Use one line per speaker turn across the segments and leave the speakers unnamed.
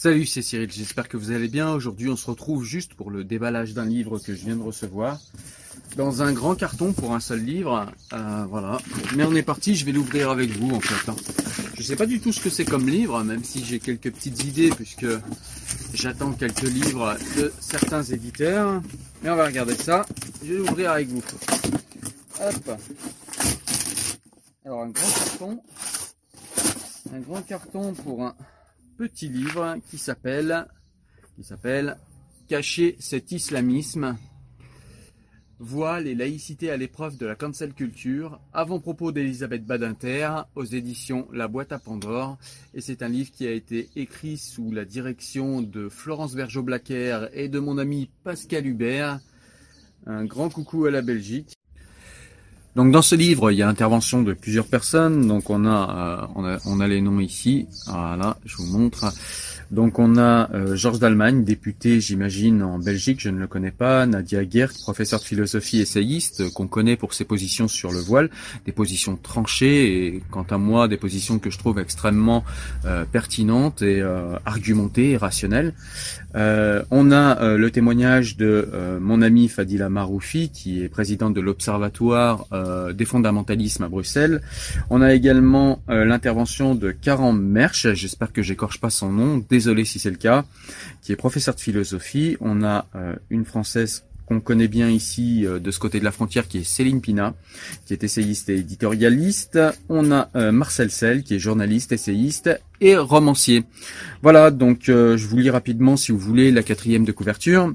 Salut, c'est Cyril, j'espère que vous allez bien. Aujourd'hui, on se retrouve juste pour le déballage d'un livre que je viens de recevoir. Dans un grand carton pour un seul livre. Euh, voilà. Mais on est parti, je vais l'ouvrir avec vous en fait. hein. Je sais pas du tout ce que c'est comme livre, même si j'ai quelques petites idées puisque j'attends quelques livres de certains éditeurs. Mais on va regarder ça. Je vais l'ouvrir avec vous. Hop. Alors un grand carton. Un grand carton pour un petit livre qui s'appelle Cacher cet islamisme. Voile et laïcité à l'épreuve de la cancel culture, avant-propos d'Elisabeth Badinter, aux éditions La Boîte à Pandore. Et c'est un livre qui a été écrit sous la direction de Florence Bergeau-Blacker et de mon ami Pascal Hubert. Un grand coucou à la Belgique. Donc dans ce livre, il y a intervention de plusieurs personnes. Donc on a, euh, on a, on a les noms ici. Voilà, je vous montre. Donc on a euh, Georges d'Allemagne, député, j'imagine, en Belgique, je ne le connais pas. Nadia Gert, professeur de philosophie essayiste, euh, qu'on connaît pour ses positions sur le voile, des positions tranchées et, quant à moi, des positions que je trouve extrêmement euh, pertinentes et euh, argumentées et rationnelles. On a le témoignage de mon ami Fadila Maroufi, qui est présidente de l'Observatoire des fondamentalismes à Bruxelles. On a également l'intervention de Karan Mersch, j'espère que j'écorche pas son nom, désolé si c'est le cas, qui est professeur de philosophie. On a euh, une française qu'on connaît bien ici euh, de ce côté de la frontière, qui est Céline Pina, qui est essayiste et éditorialiste. On a euh, Marcel Sell, qui est journaliste, essayiste et romancier. Voilà, donc je vous lis rapidement, si vous voulez, la quatrième de couverture.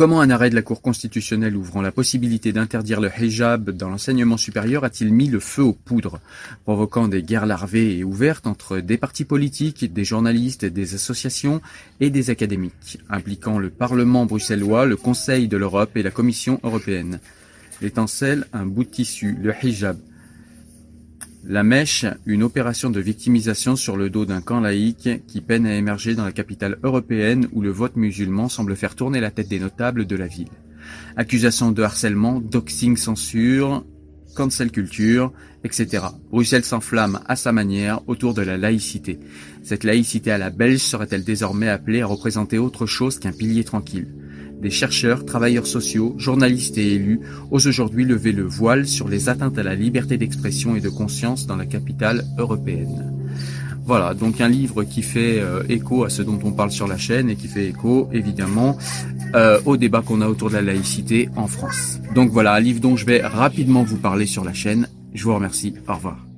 Comment un arrêt de la Cour constitutionnelle ouvrant la possibilité d'interdire le hijab dans l'enseignement supérieur a-t-il mis le feu aux poudres, provoquant des guerres larvées et ouvertes entre des partis politiques, des journalistes, des associations et des académiques, impliquant le Parlement bruxellois, le Conseil de l'Europe et la Commission européenne? L'étincelle, un bout de tissu, le hijab. La Mèche, une opération de victimisation sur le dos d'un camp laïque qui peine à émerger dans la capitale européenne où le vote musulman semble faire tourner la tête des notables de la ville. Accusations de harcèlement, doxing, censure, cancel culture, etc. Bruxelles s'enflamme à sa manière autour de la laïcité. Cette laïcité à la belge serait-elle désormais appelée à représenter autre chose qu'un pilier tranquille? Des chercheurs, travailleurs sociaux, journalistes et élus osent aujourd'hui lever le voile sur les atteintes à la liberté d'expression et de conscience dans la capitale européenne. Voilà, donc un livre qui fait euh, écho à ce dont on parle sur la chaîne et qui fait écho évidemment euh, au débat qu'on a autour de la laïcité en France. Donc voilà, un livre dont je vais rapidement vous parler sur la chaîne. Je vous remercie, au revoir.